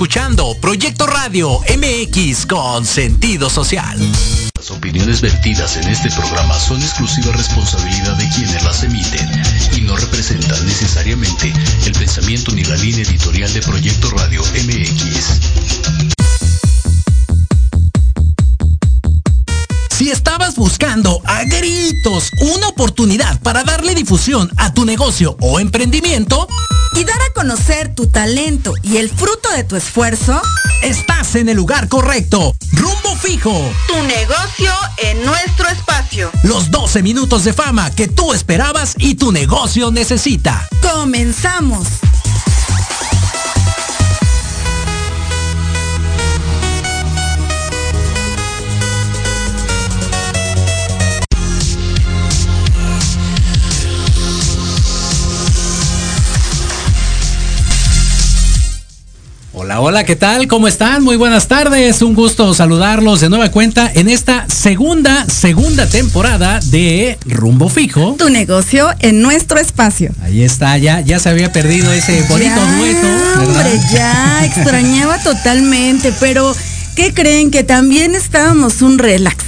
escuchando Proyecto Radio MX con sentido social. Las opiniones vertidas en este programa son exclusiva responsabilidad de quienes las emiten y no representan necesariamente el pensamiento ni la línea editorial de Proyecto Radio MX. Si estabas buscando a gritos una oportunidad para darle difusión a tu negocio o emprendimiento y dar a conocer tu talento y el fruto de tu esfuerzo, estás en el lugar correcto. Rumbo fijo. Tu negocio en nuestro espacio. Los 12 minutos de fama que tú esperabas y tu negocio necesita. Comenzamos. Hola, ¿qué tal? ¿Cómo están? Muy buenas tardes. Un gusto saludarlos de nueva cuenta en esta segunda, segunda temporada de Rumbo Fijo. Tu negocio en nuestro espacio. Ahí está, ya, ya se había perdido ese bonito ya, dueto. Hombre, ya, extrañaba totalmente, pero ¿qué creen? Que también estábamos un relax.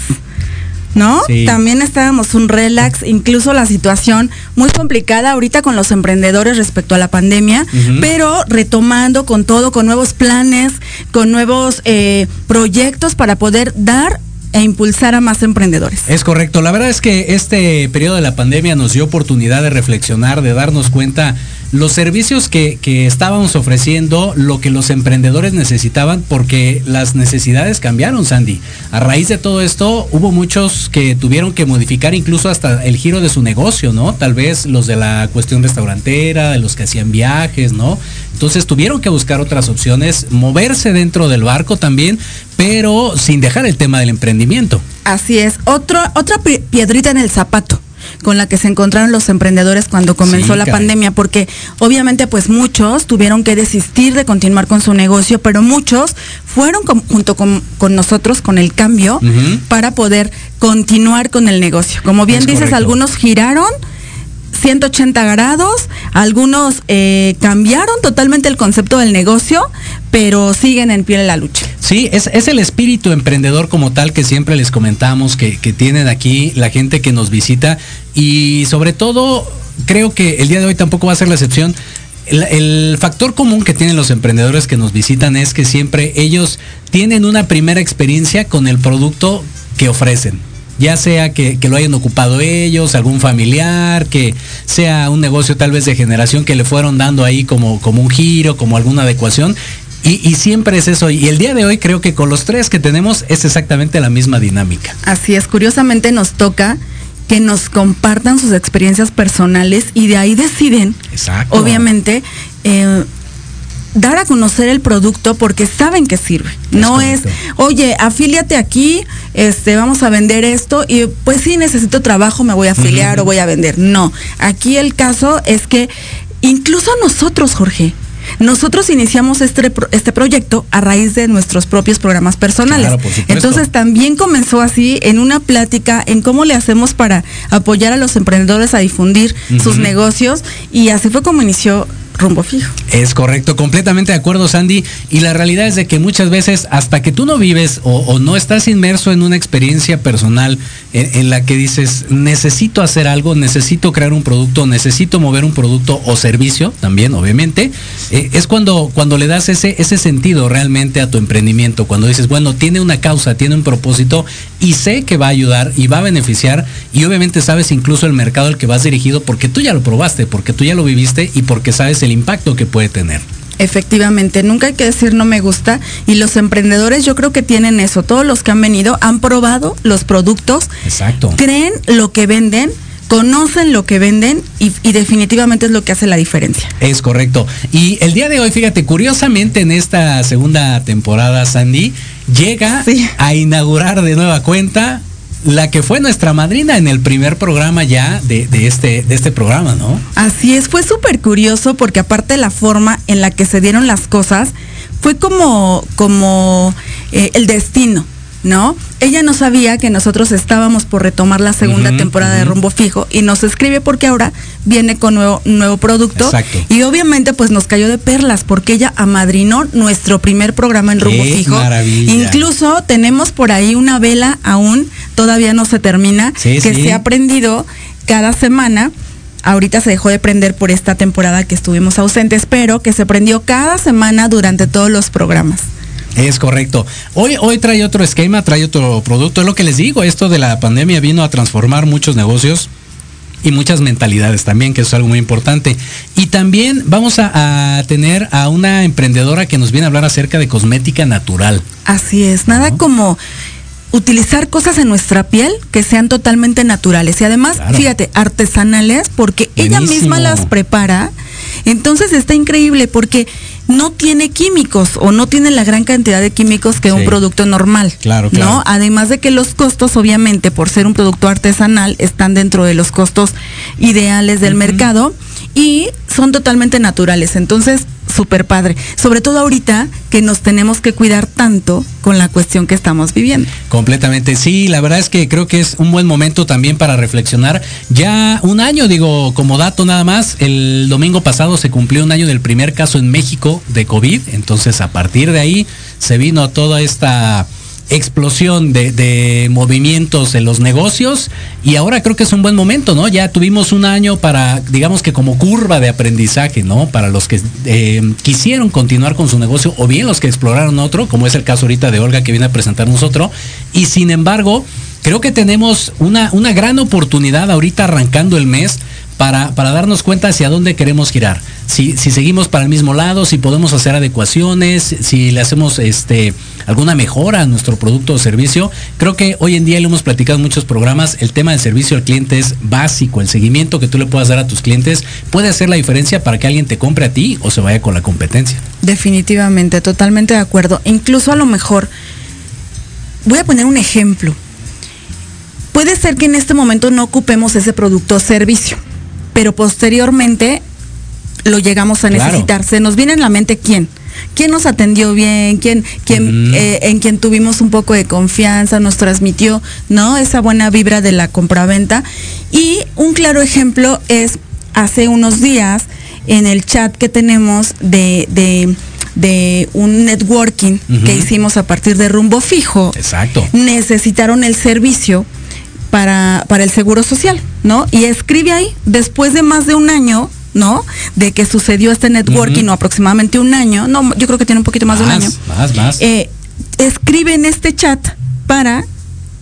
¿No? Sí. También estábamos un relax, incluso la situación muy complicada ahorita con los emprendedores respecto a la pandemia, pero retomando con todo, con nuevos planes, con nuevos eh, proyectos para poder dar e impulsar a más emprendedores. Es correcto. La verdad es que este periodo de la pandemia nos dio oportunidad de reflexionar, de darnos cuenta los servicios que, que estábamos ofreciendo, lo que los emprendedores necesitaban, porque las necesidades cambiaron, Sandy. A raíz de todo esto, hubo muchos que tuvieron que modificar incluso hasta el giro de su negocio, ¿no? Tal vez los de la cuestión restaurantera, de los que hacían viajes, ¿no? Entonces tuvieron que buscar otras opciones, moverse dentro del barco también, pero sin dejar el tema del emprendimiento. Así es, otra pi- piedrita en el zapato con la que se encontraron los emprendedores cuando comenzó Sí, la caray. pandemia, porque obviamente pues muchos tuvieron que desistir de continuar con su negocio, pero muchos fueron junto con, con nosotros con el cambio para poder continuar con el negocio. Como bien Es dices, correcto. algunos giraron 180 grados, algunos eh, cambiaron totalmente el concepto del negocio, pero siguen en pie de la lucha. Sí, es, el espíritu emprendedor como tal que siempre les comentamos, que, tienen aquí la gente que nos visita y sobre todo creo que el día de hoy tampoco va a ser la excepción. El factor común que tienen los emprendedores que nos visitan es que siempre ellos tienen una primera experiencia con el producto que ofrecen. Ya sea que, que lo hayan ocupado ellos, algún familiar, que sea un negocio tal vez de generación que le fueron dando ahí como, como un giro, como alguna adecuación. Y, y siempre es eso. Y el día de hoy creo que con los tres que tenemos es exactamente la misma dinámica. Así es, curiosamente nos toca que nos compartan sus experiencias personales y de ahí deciden, Exacto. obviamente, eh, dar a conocer el producto porque saben que sirve. no es, oye, afíliate aquí, este, vamos a vender esto y pues sí necesito trabajo, me voy a afiliar o voy a vender. No, aquí el caso es que incluso nosotros, Jorge, nosotros iniciamos este, este proyecto a raíz de nuestros propios programas personales. Claro, por supuesto. Entonces también comenzó así en una plática en cómo le hacemos para apoyar a los emprendedores a difundir sus negocios y así fue como inició Rumbo Fijo. Es correcto, completamente de acuerdo, Sandy. Y la realidad es de que muchas veces, hasta que tú no vives o, no estás inmerso en una experiencia personal en, en la que dices, necesito hacer algo, necesito crear un producto, necesito mover un producto o servicio, también, obviamente, eh, es cuando, cuando le das ese, ese sentido realmente a tu emprendimiento. Cuando dices, bueno, tiene una causa, tiene un propósito y sé que va a ayudar y va a beneficiar. Y obviamente sabes incluso el mercado al que vas dirigido porque tú ya lo probaste, porque tú ya lo viviste y porque sabes el impacto que puede tener. Efectivamente, nunca hay que decir no me gusta y los emprendedores yo creo que tienen eso. Todos los que han venido han probado los productos, Exacto. creen lo que venden, conocen lo que venden y, y definitivamente es lo que hace la diferencia. Es correcto. Y el día de hoy, fíjate, curiosamente en esta segunda temporada, Sandy, llega Sí. a inaugurar de nueva cuenta la que fue nuestra madrina en el primer programa ya de, de este, de este programa, ¿no? Así es, fue súper curioso porque aparte de la forma en la que se dieron las cosas, fue como, como eh, el destino. ¿no? Ella no sabía que nosotros estábamos por retomar la segunda temporada de Rumbo Fijo y nos escribe porque ahora viene con nuevo, nuevo producto. Y obviamente pues nos cayó de perlas porque ella amadrinó nuestro primer programa en Rumbo Fijo. Incluso tenemos por ahí una vela aún, todavía no se termina, que se ha prendido cada semana ahorita se dejó de prender por esta temporada que estuvimos ausentes, pero que se prendió cada semana durante todos los programas. Es correcto. Hoy, hoy trae otro esquema, trae otro producto. Es lo que les digo, esto de la pandemia vino a transformar muchos negocios y muchas mentalidades también, que es algo muy importante. Y también vamos a, tener a una emprendedora que nos viene a hablar acerca de cosmética natural. Así es, nada como utilizar cosas en nuestra piel que sean totalmente naturales y además, fíjate, artesanales porque ella misma las prepara. Entonces está increíble porque no tiene químicos o no tiene la gran cantidad de químicos que un producto normal. Claro, claro. ¿no? Además de que los costos, obviamente, por ser un producto artesanal, están dentro de los costos ideales del mercado y son totalmente naturales. Entonces, súper padre. Sobre todo ahorita que nos tenemos que cuidar tanto con la cuestión que estamos viviendo. Completamente, sí, la verdad es que creo que es un buen momento también para reflexionar. Ya un año, digo, como dato nada más, el domingo pasado se cumplió un año del primer caso en México de COVID, entonces a partir de ahí se vino toda esta explosión de, movimientos en los negocios y ahora creo que es un buen momento, ¿no? Ya tuvimos un año para, digamos que como curva de aprendizaje, ¿no? Para los que eh, quisieron continuar con su negocio o bien los que exploraron otro, como es el caso ahorita de Olga que viene a presentarnos otro. Y sin embargo, creo que tenemos una, una gran oportunidad ahorita arrancando el mes para, para darnos cuenta hacia dónde queremos girar si, seguimos para el mismo lado, si podemos hacer adecuaciones, si le hacemos este, alguna mejora a nuestro producto o servicio. Creo que hoy en día lo hemos platicado en muchos programas, el tema del servicio al cliente es básico, el seguimiento que tú le puedas dar a tus clientes puede hacer la diferencia para que alguien te compre a ti o se vaya con la competencia. Definitivamente, totalmente de acuerdo. Incluso a lo mejor, voy a poner un ejemplo. Puede ser que en este momento no ocupemos ese producto o servicio, pero posteriormente lo llegamos a necesitar. Se nos viene en la mente quién. ¿Quién nos atendió bien? ¿Quién, quién eh, en quien tuvimos un poco de confianza? Nos transmitió, ¿no? Esa buena vibra de la compraventa. Y un claro ejemplo es hace unos días en el chat que tenemos de, de, un networking que hicimos a partir de rumbo fijo. Exacto. Necesitaron el servicio para, para el seguro social, ¿no? Y escribe ahí, después de más de un año, ¿no? De que sucedió este networking, o aproximadamente un año, no, yo creo que tiene un poquito más, de un año. Más, más. Eh, escribe en este chat para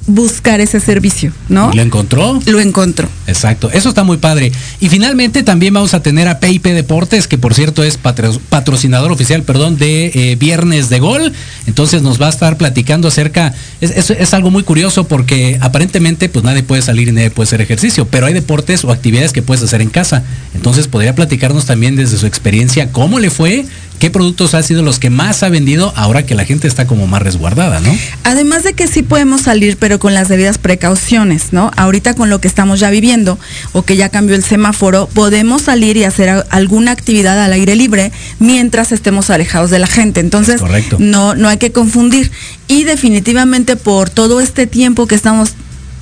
buscar ese servicio, ¿no? ¿Lo encontró? Lo encontró. Exacto, eso está muy padre. Y finalmente también vamos a tener a PIP Deportes, que por cierto es patrocinador oficial, perdón, de eh, Viernes de Gol. Entonces nos va a estar platicando acerca, es, es, algo muy curioso porque aparentemente pues nadie puede salir y nadie puede hacer ejercicio, pero hay deportes o actividades que puedes hacer en casa. Entonces podría platicarnos también desde su experiencia cómo le fue ¿Qué productos han sido los que más ha vendido ahora que la gente está como más resguardada, no? Además de que sí podemos salir, pero con las debidas precauciones, ¿no? Ahorita con lo que estamos ya viviendo o que ya cambió el semáforo, podemos salir y hacer alguna actividad al aire libre mientras estemos alejados de la gente. Entonces, no, no hay que confundir. Y definitivamente por todo este tiempo que estamos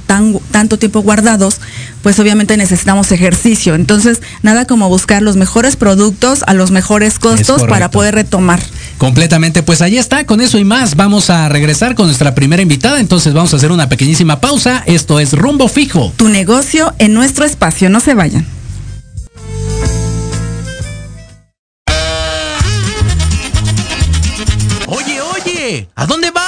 tanto tiempo guardados, pues obviamente necesitamos ejercicio. Entonces, nada como buscar los mejores productos a los mejores costos para poder retomar. Completamente, pues ahí está, con eso y más vamos a regresar con nuestra primera invitada, entonces vamos a hacer una pequeñísima pausa. Esto es Rumbo Fijo. Tu negocio en nuestro espacio, no se vayan. Oye, oye, ¿a dónde vas?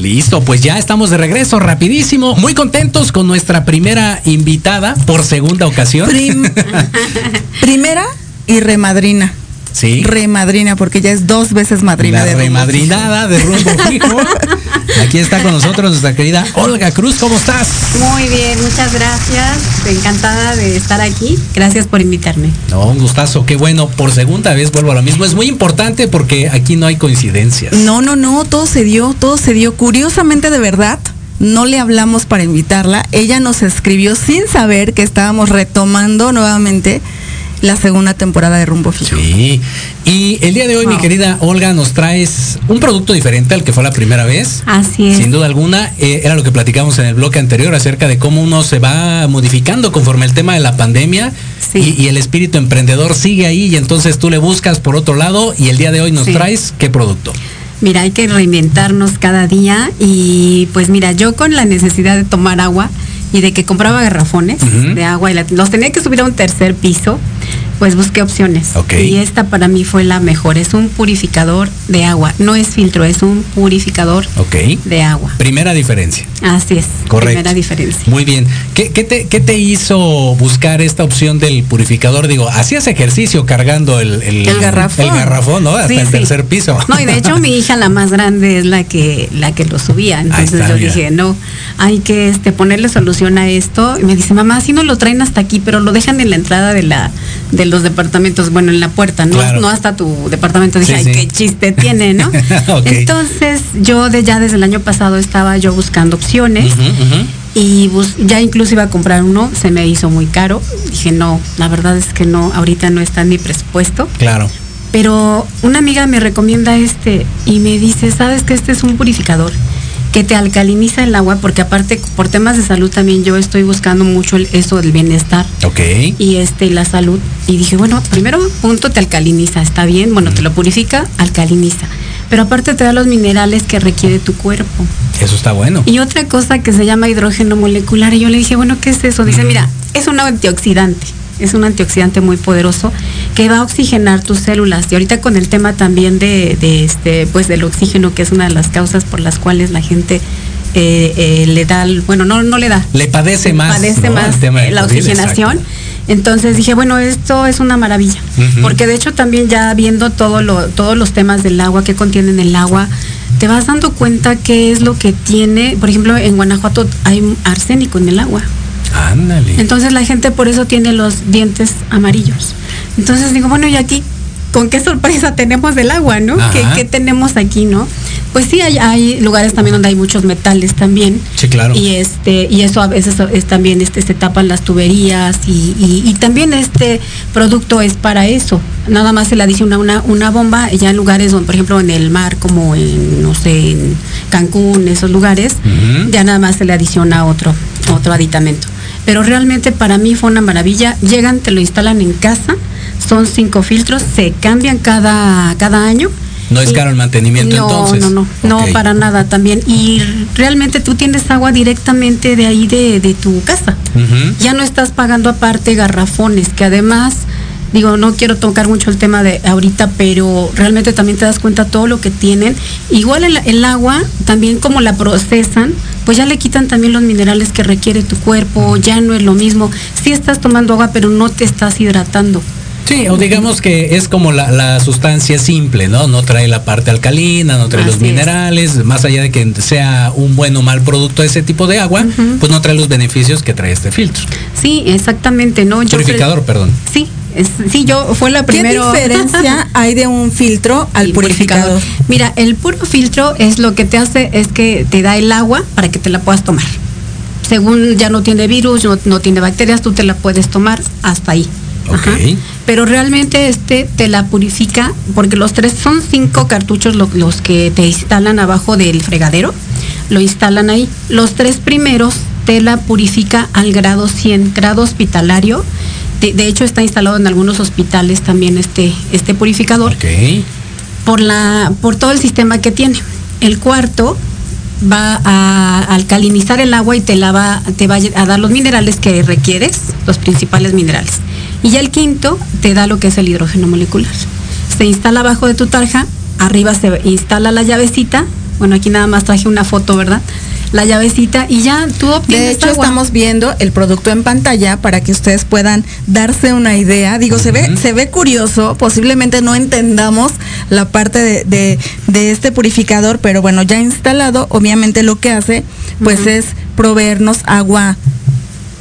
Listo, pues ya estamos de regreso rapidísimo, muy contentos con nuestra primera invitada por segunda ocasión. Prim- primera y remadrina. Sí. Remadrina, porque ya es dos veces madrina La de rumbo. remadrinada de rumbo fijo. Aquí está con nosotros nuestra querida Olga Cruz, ¿cómo estás? Muy bien, muchas gracias. Encantada de estar aquí. Gracias por invitarme. No, un gustazo, qué bueno, por segunda vez vuelvo a lo mismo. Es muy importante porque aquí no hay coincidencias. No, no, no, todo se dio, todo se dio. Curiosamente, de verdad, no le hablamos para invitarla. Ella nos escribió sin saber que estábamos retomando nuevamente la segunda temporada de Rumbo Fijo. Sí. Y el día de hoy, mi querida Olga, nos traes un producto diferente al que fue la primera vez. Así es. Sin duda alguna, eh, era lo que platicamos en el bloque anterior acerca de cómo uno se va modificando conforme el tema de la pandemia Sí. y, y el espíritu emprendedor sigue ahí y entonces tú le buscas por otro lado y el día de hoy nos Sí. traes qué producto. Mira, hay que reinventarnos cada día y pues mira, yo con la necesidad de tomar agua y de que compraba garrafones de agua y la- los tenía que subir a un tercer piso, pues busqué opciones. Y esta para mí fue la mejor. Es un purificador de agua. No es filtro, es un purificador de agua. Primera diferencia. Así es. Correcto. Primera diferencia. Muy bien. ¿Qué, qué te, qué te hizo buscar esta opción del purificador? Digo, hacías ejercicio cargando el, El garrafón. El garrafón, ¿no? Hasta Sí, el sí. tercer piso. No, y de hecho mi hija la más grande es la que la que lo subía. Entonces está, yo dije, no, hay que este ponerle solución a esto. Y me dice, mamá, si no lo traen hasta aquí, pero lo dejan en la entrada de la de los departamentos, bueno, en la puerta, no, Claro. no hasta tu departamento. Dije, Sí, ay, qué chiste tiene, ¿no? Entonces yo de ya desde el año pasado estaba yo buscando opciones. Y bus- ya incluso iba a comprar uno, se me hizo muy caro. Dije, no, la verdad es que no, ahorita no está en mi presupuesto. Claro. Pero una amiga me recomienda este y me dice, sabes que este es un purificador que te alcaliniza el agua, porque aparte por temas de salud también yo estoy buscando mucho el- eso del bienestar Ok. y este la salud. Y dije, bueno, primero punto te alcaliniza, está bien, bueno, te lo purifica, alcaliniza. Pero aparte te da los minerales que requiere tu cuerpo. Eso está bueno. Y otra cosa que se llama hidrógeno molecular. Y yo le dije, bueno, ¿qué es eso? Dice, mira, es un antioxidante. Es un antioxidante muy poderoso que va a oxigenar tus células. Y ahorita con el tema también de, de este, pues del oxígeno, que es una de las causas por las cuales la gente eh, eh, le da, bueno, no, no le da. Le padece más. Padece ¿no? más El tema de la COVID, oxigenación. exacto. Entonces dije, bueno, esto es una maravilla. Porque de hecho también ya viendo todo lo, todos los temas del agua, que contienen el agua, te vas dando cuenta qué es lo que tiene. Por ejemplo, en Guanajuato hay arsénico en el agua. Ándale. Entonces la gente por eso tiene los dientes amarillos. Entonces digo, bueno, ¿y aquí? con qué sorpresa tenemos del agua, ¿no? ¿Qué, tenemos aquí, no? Pues sí, hay, hay lugares también donde hay muchos metales también. Sí, claro. Y este, y eso a veces es también este, se tapan las tuberías y, y- y también este producto es para eso. Nada más se le adiciona una, una bomba ya en lugares donde, por ejemplo, en el mar, como en, no sé, en Cancún, esos lugares, ya nada más se le adiciona otro, otro aditamento. Pero realmente para mí fue una maravilla. Llegan, te lo instalan en casa, son cinco filtros, se cambian cada, cada año. No es caro el mantenimiento no, entonces. No, no, no, Ok. para nada también. Y realmente tú tienes agua directamente de ahí de, de tu casa. Ya no estás pagando aparte garrafones, que además, digo, no quiero tocar mucho el tema de ahorita, pero realmente también te das cuenta todo lo que tienen. Igual el, el agua, también como la procesan, pues ya le quitan también los minerales que requiere tu cuerpo, ya no es lo mismo. Sí estás tomando agua, pero no te estás hidratando. Sí, o digamos que es como la, la sustancia simple, ¿no? No trae la parte alcalina, no trae los es. minerales, más allá de que sea un buen o mal producto ese tipo de agua, pues no trae los beneficios que trae este filtro. Sí, exactamente, ¿no? Yo Purificador, perdón. Sí, es- sí, yo fue la ¿Qué primera. diferencia hay de un filtro al purificador? Mira, el puro filtro es lo que te hace, es que te da el agua para que te la puedas tomar. Según ya no tiene virus, no, no tiene bacterias, tú te la puedes tomar hasta ahí. Ok. Pero realmente este te la purifica, porque los tres son cinco cartuchos lo- los que te instalan abajo del fregadero, lo instalan ahí. Los tres primeros te la purifica al grado 100, grado hospitalario. De, de hecho está instalado en algunos hospitales también este, este purificador Ok. por la por todo el sistema que tiene. El cuarto va a alcalinizar el agua y te la va te va a dar los minerales que requieres, los principales minerales. Y ya el quinto te da lo que es el hidrógeno molecular. Se instala abajo de tu tarja, arriba se instala la llavecita. Bueno, aquí nada más traje una foto, ¿verdad? La llavecita y ya tú obtienes De hecho, agua. estamos viendo el producto en pantalla para que ustedes puedan darse una idea. Digo, se ve, se ve curioso, posiblemente no entendamos la parte de, de- de este purificador, pero bueno, ya instalado, obviamente lo que hace, pues es proveernos agua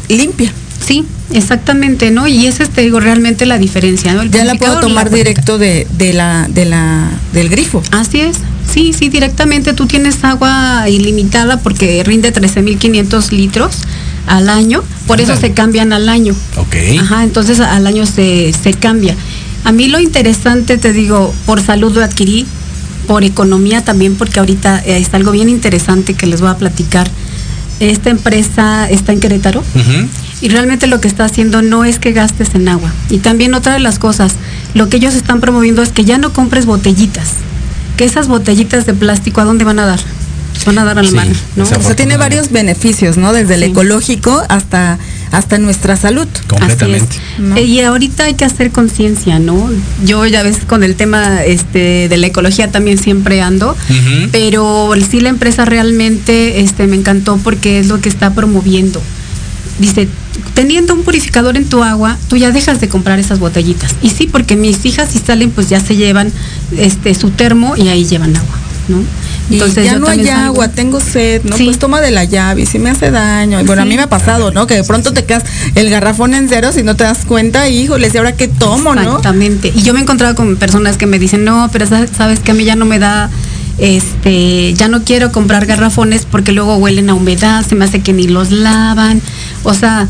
limpia. Sí, exactamente, ¿no? Y esa es, te digo, realmente la diferencia, ¿no? El Ya la puedo tomar la directo de, de la, de la, del grifo. Así es. Sí, sí, directamente tú tienes agua ilimitada porque rinde 13.500 litros al año, por eso se cambian al año. Ok. Ajá, entonces al año se, se cambia. A mí lo interesante, te digo, por salud lo adquirí, por economía también, porque ahorita eh, está algo bien interesante que les voy a platicar. Esta empresa está en Querétaro y realmente lo que está haciendo no es que gastes en agua. Y también otra de las cosas, lo que ellos están promoviendo es que ya no compres botellitas. Que esas botellitas de plástico, ¿a dónde van a dar? Van a dar al Sí, mar, ¿no? O sea, tiene varios beneficios, ¿no? Desde el Sí. ecológico hasta, hasta nuestra salud. Completamente. Así es. ¿no? Eh, Y ahorita hay que hacer conciencia, ¿no? Yo ya ves con el tema este de la ecología también siempre ando, pero sí la empresa realmente este me encantó porque es lo que está promoviendo. Dice, teniendo un purificador en tu agua, tú ya dejas de comprar esas botellitas. Y sí, porque mis hijas si salen pues ya se llevan este su termo y ahí llevan agua, ¿no? Y ya yo no hay salgo- agua, tengo sed, ¿no? Sí. Pues toma de la llave si me hace daño. Y bueno, a mí me ha pasado, ¿no? Que de pronto te quedas el garrafón en cero si no te das cuenta, y, híjole, ¿y ahora qué tomo, no? Exactamente. Y yo me he encontrado con personas que me dicen, no, pero sa- sabes que a mí ya no me da, este, ya no quiero comprar garrafones porque luego huelen a humedad, se me hace que ni los lavan. O sea,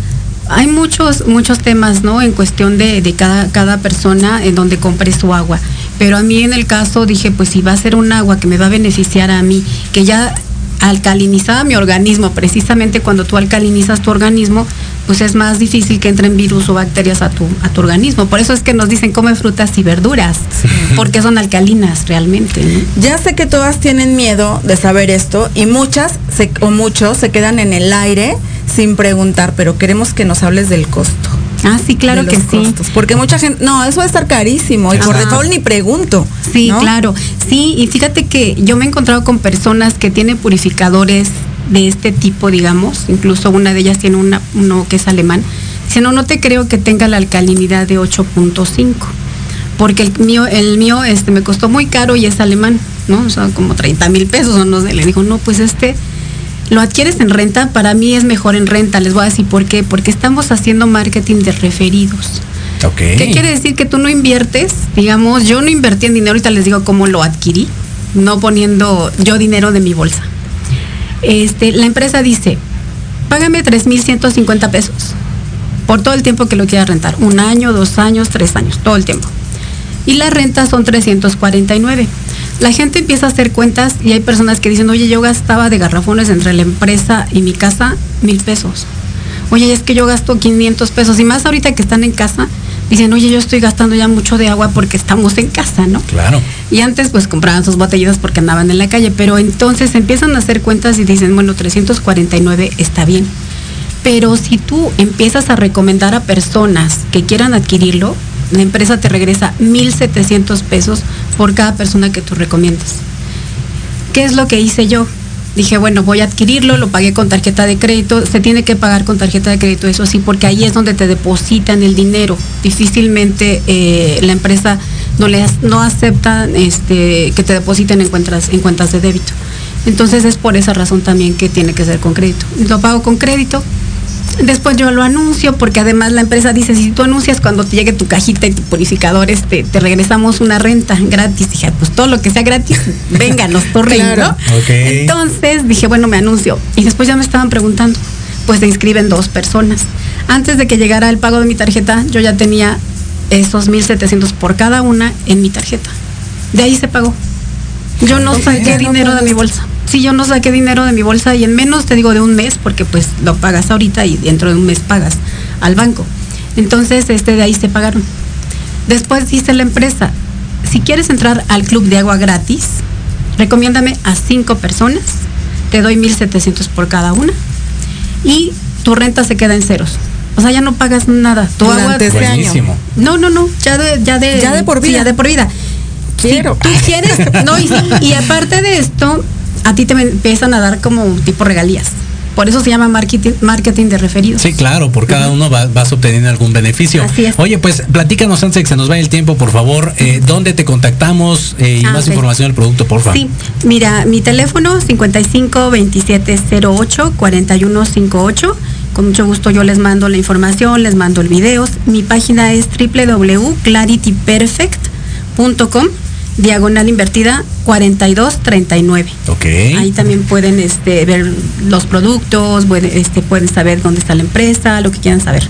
hay muchos, muchos temas, ¿no? En cuestión de, de cada, cada persona en donde compre su agua. Pero a mí en el caso dije, pues si va a ser un agua que me va a beneficiar a mí, que ya alcalinizaba mi organismo, precisamente cuando tú alcalinizas tu organismo, pues es más difícil que entren virus o bacterias a tu, a tu organismo. Por eso es que nos dicen come frutas y verduras, porque son alcalinas realmente. ¿no? Ya sé que todas tienen miedo de saber esto y muchas se- o muchos se quedan en el aire sin preguntar, pero queremos que nos hables del costo. Ah, sí, claro de que los sí. costos. Porque mucha gente, no, eso va a estar carísimo y por default ni pregunto. Sí, ¿no? claro. Sí, y fíjate que yo me he encontrado con personas que tienen purificadores de este tipo, digamos. Incluso una de ellas tiene una, uno que es alemán. Dice, no, no te creo que tenga la alcalinidad de 8.5. Porque el mío, el mío este, me costó muy caro y es alemán, ¿no? O sea, como 30 mil pesos o no sé. Le digo, no, pues este lo adquieres en renta, para mí es mejor en renta. Les voy a decir por qué. Porque estamos haciendo marketing de referidos. ¿Qué quiere decir? Que tú no inviertes, digamos, yo no invertí en dinero, ahorita les digo cómo lo adquirí, no poniendo yo dinero de mi bolsa. Este, la empresa dice, págame 3.150 pesos por todo el tiempo que lo quieras rentar, un año, dos años, tres años, todo el tiempo. Y la renta son 349. La gente empieza a hacer cuentas y hay personas que dicen, oye, yo gastaba de garrafones entre la empresa y mi casa mil pesos. Oye, es que yo gasto 500 pesos y más ahorita que están en casa, dicen, oye, yo estoy gastando ya mucho de agua porque estamos en casa, ¿no? Claro. Y antes pues compraban sus botellitas porque andaban en la calle, pero entonces empiezan a hacer cuentas y dicen, bueno, 349 está bien. Pero si tú empiezas a recomendar a personas que quieran adquirirlo, la empresa te regresa 1.700 pesos por cada persona que tú recomiendas. ¿Qué es lo que hice yo? dije, bueno, voy a adquirirlo, lo pagué con tarjeta de crédito, se tiene que pagar con tarjeta de crédito, eso sí, porque ahí es donde te depositan el dinero. Difícilmente eh, la empresa no, les, no acepta este, que te depositen en cuentas, en cuentas de débito. Entonces es por esa razón también que tiene que ser con crédito. Lo pago con crédito, Después yo lo anuncio porque además la empresa dice, si tú anuncias cuando te llegue tu cajita y tu purificador, este, te regresamos una renta gratis. Dije, pues todo lo que sea gratis, venga, nos torren, Entonces dije, bueno, me anuncio. Y después ya me estaban preguntando, pues se inscriben dos personas. Antes de que llegara el pago de mi tarjeta, yo ya tenía esos 1.700 por cada una en mi tarjeta. De ahí se pagó. Yo no saqué dinero de mi bolsa si yo no saqué dinero de mi bolsa y en menos te digo de un mes, porque pues lo pagas ahorita y dentro de un mes pagas al banco. Entonces, este de ahí se pagaron. Después dice la empresa, si quieres entrar al club de agua gratis, recomiéndame a cinco personas, te doy 1.700 por cada una y tu renta se queda en ceros. O sea, ya no pagas nada. Tu agua este año. No, no, no, ya de ya de ya de por vida, ya de por vida. Quiero. tú quieres, no, y aparte de esto, a ti te empiezan a dar como tipo regalías. Por eso se llama marketing, marketing de referidos. Sí, claro, por cada uno vas obteniendo algún beneficio. Oye, pues platícanos antes de que se nos vaya el tiempo, por favor, eh, ¿dónde te contactamos eh, y ah, más información del producto, por favor? Sí, mira, mi teléfono 55 27 08 41 58. Con mucho gusto yo les mando la información, les mando el video. Mi página es www.clarityperfect.com diagonal invertida 4239. Ok. Ahí también pueden este, ver los productos, este, pueden saber dónde está la empresa, lo que quieran saber.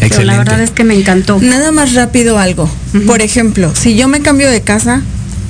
Excelente. Pero la verdad es que me encantó. Nada más rápido algo. Por ejemplo, si yo me cambio de casa,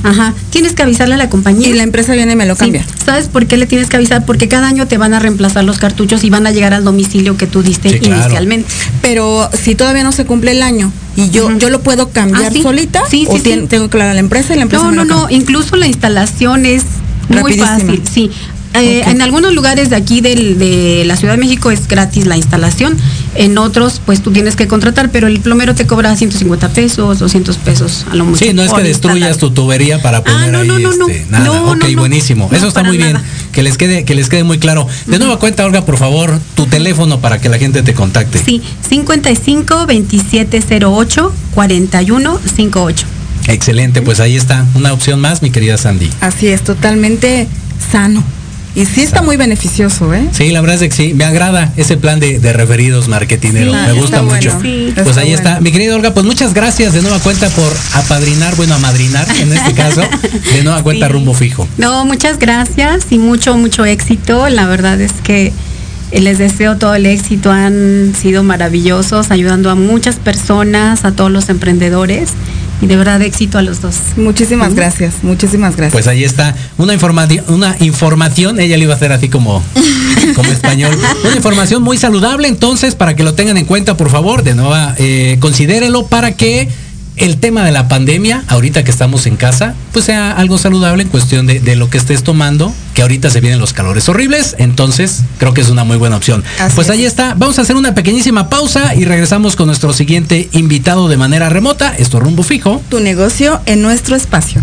Ajá. Tienes que avisarle a la compañía. Y la empresa viene y me lo cambia. ¿Sabes por qué le tienes que avisar? Porque cada año te van a reemplazar los cartuchos y van a llegar al domicilio que tú diste inicialmente. Pero si todavía no se cumple el año y yo yo lo puedo cambiar ¿Ah, solita sí, o tengo que hablar a la empresa y la empresa No, no, no, incluso la instalación es muy fácil, sí. Eh, en algunos lugares de aquí de la Ciudad de México es gratis la instalación, en otros pues tú tienes que contratar, pero el plomero te cobra 150 pesos, 200 pesos a lo mucho. Sí, no es que destruyas tu tubería para ah, poner ahí este, nada. ok, buenísimo. Eso está muy bien. Que les quede que les quede muy claro. De nueva cuenta, Olga, por favor, tu teléfono para que la gente te contacte. Sí, 55 2708 4158. Excelente, pues ahí está, una opción más, mi querida Sandy. Así es, totalmente sano. Y sí está muy beneficioso, ¿eh? Sí, la verdad es que sí, me agrada ese plan de, referidos marketinero, me gusta mucho. pues ahí está. Mi querida Olga, pues muchas gracias de nueva cuenta por apadrinar, bueno, amadrinar en este caso, de nueva cuenta rumbo fijo. No, muchas gracias y mucho, mucho éxito. La verdad es que les deseo todo el éxito, han sido maravillosos, ayudando a muchas personas, a todos los emprendedores y de verdad éxito a los dos. Muchísimas gracias, muchísimas gracias. Pues ahí está una información, una información, ella le iba a hacer así como, como español, una información muy saludable, entonces para que lo tengan en cuenta, por favor, de nuevo, eh, considérelo para que el tema de la pandemia, ahorita que estamos en casa, pues sea algo saludable en cuestión de, lo que estés tomando, que ahorita se vienen los calores horribles, entonces creo que es una muy buena opción. pues ahí está, vamos a hacer una pequeñísima pausa y regresamos con nuestro siguiente invitado de manera remota, esto rumbo fijo. Tu negocio en nuestro espacio.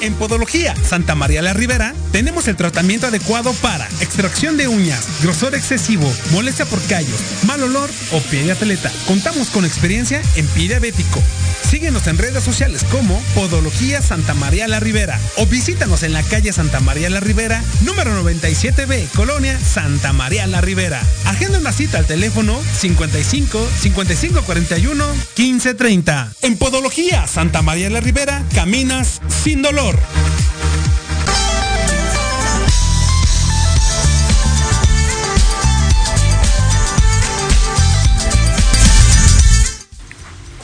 En Podología Santa María la Ribera tenemos el tratamiento adecuado para extracción de uñas, grosor excesivo, molestia por callos, mal olor o pie de atleta. Contamos con experiencia en pie diabético. Síguenos en redes sociales como Podología Santa María la Ribera o visítanos en la calle Santa María la Ribera, número 97B, Colonia Santa María la Ribera. Agenda una cita al teléfono 55 55 41 15 30. En Podología Santa María la Ribera caminas sin dolor.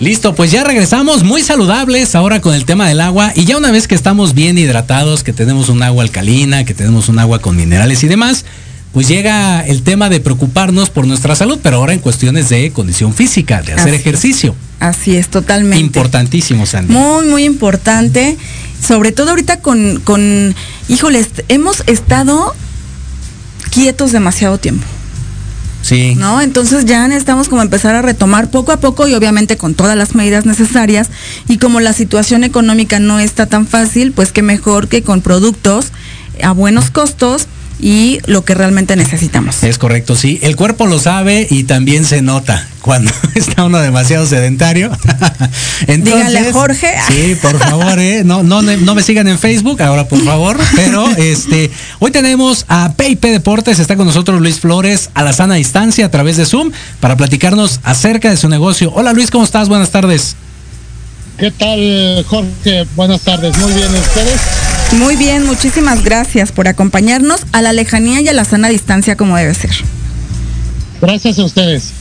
Listo, pues ya regresamos muy saludables ahora con el tema del agua. Y ya una vez que estamos bien hidratados, que tenemos un agua alcalina, que tenemos un agua con minerales y demás, pues llega el tema de preocuparnos por nuestra salud, pero ahora en cuestiones de condición física, de hacer Así ejercicio. Así es, totalmente. Importantísimo, Sandy. Muy, muy importante. Sobre todo ahorita con, con, híjoles, hemos estado quietos demasiado tiempo. Sí. ¿No? Entonces ya necesitamos como empezar a retomar poco a poco y obviamente con todas las medidas necesarias. Y como la situación económica no está tan fácil, pues qué mejor que con productos a buenos costos y lo que realmente necesitamos. Es correcto, sí. El cuerpo lo sabe y también se nota cuando está uno demasiado sedentario. Dígale a Jorge. Sí, por favor, ¿eh? no, no, no me sigan en Facebook, ahora por favor. Pero este, hoy tenemos a PIP Deportes, está con nosotros Luis Flores a la sana distancia a través de Zoom para platicarnos acerca de su negocio. Hola Luis, ¿cómo estás? Buenas tardes. ¿Qué tal, Jorge? Buenas tardes. Muy bien, ¿ustedes? Muy bien, muchísimas gracias por acompañarnos a la lejanía y a la sana distancia como debe ser. Gracias a ustedes.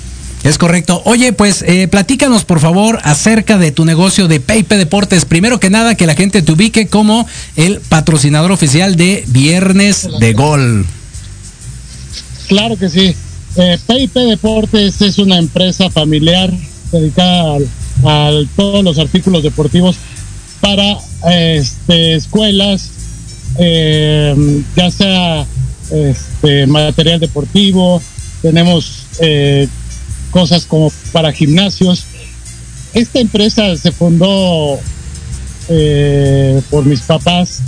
Es correcto. Oye, pues eh, platícanos por favor acerca de tu negocio de Peipe Deportes. Primero que nada, que la gente te ubique como el patrocinador oficial de Viernes de Gol. Claro que sí. Eh, Peipe Deportes es una empresa familiar dedicada a, a todos los artículos deportivos para este, escuelas, eh, ya sea este, material deportivo, tenemos eh, cosas como para gimnasios. Esta empresa se fundó eh, por mis papás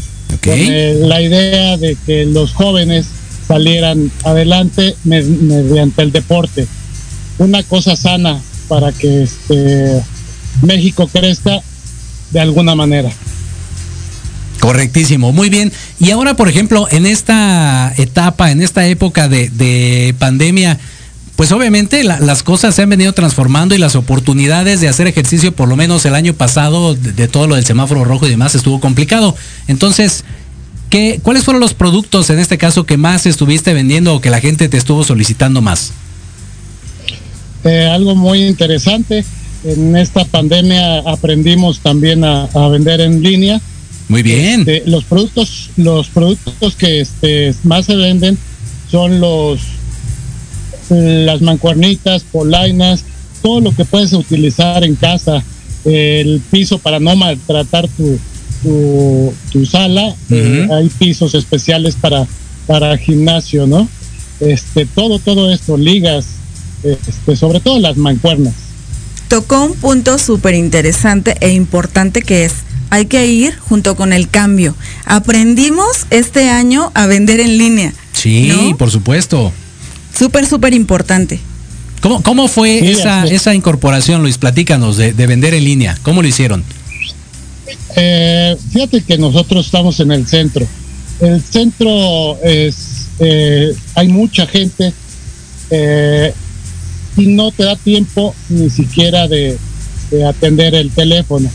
con la idea de que los jóvenes salieran adelante me- mediante el deporte. Una cosa sana para que este, México crezca de alguna manera. Correctísimo, muy bien. Y ahora, por ejemplo, en esta etapa, en esta época de, de pandemia, pues obviamente la- las cosas se han venido transformando y las oportunidades de hacer ejercicio, por lo menos el año pasado, de, de todo lo del semáforo rojo y demás, estuvo complicado. Entonces, ¿qué, ¿cuáles fueron los productos en este caso que más estuviste vendiendo o que la gente te estuvo solicitando más? Eh, algo muy interesante. En esta pandemia aprendimos también a, a vender en línea. Muy bien. Este, los productos, los productos que este, más se venden son los las mancuernitas, polainas, todo lo que puedes utilizar en casa, el piso para no maltratar tu, tu, tu sala, eh, hay pisos especiales para, para gimnasio, ¿no? Este, todo, todo esto, ligas, este, sobre todo las mancuernas. Tocó un punto súper interesante e importante que es, hay que ir junto con el cambio. Aprendimos este año a vender en línea. Sí, por supuesto. Súper, súper importante. ¿Cómo, cómo fue Sí, esa, esa incorporación, Luis? Platícanos de, de vender en línea. ¿Cómo lo hicieron? Eh, fíjate que nosotros estamos en el centro. El centro es, eh, hay mucha gente eh, y no te da tiempo ni siquiera de, de atender el teléfono.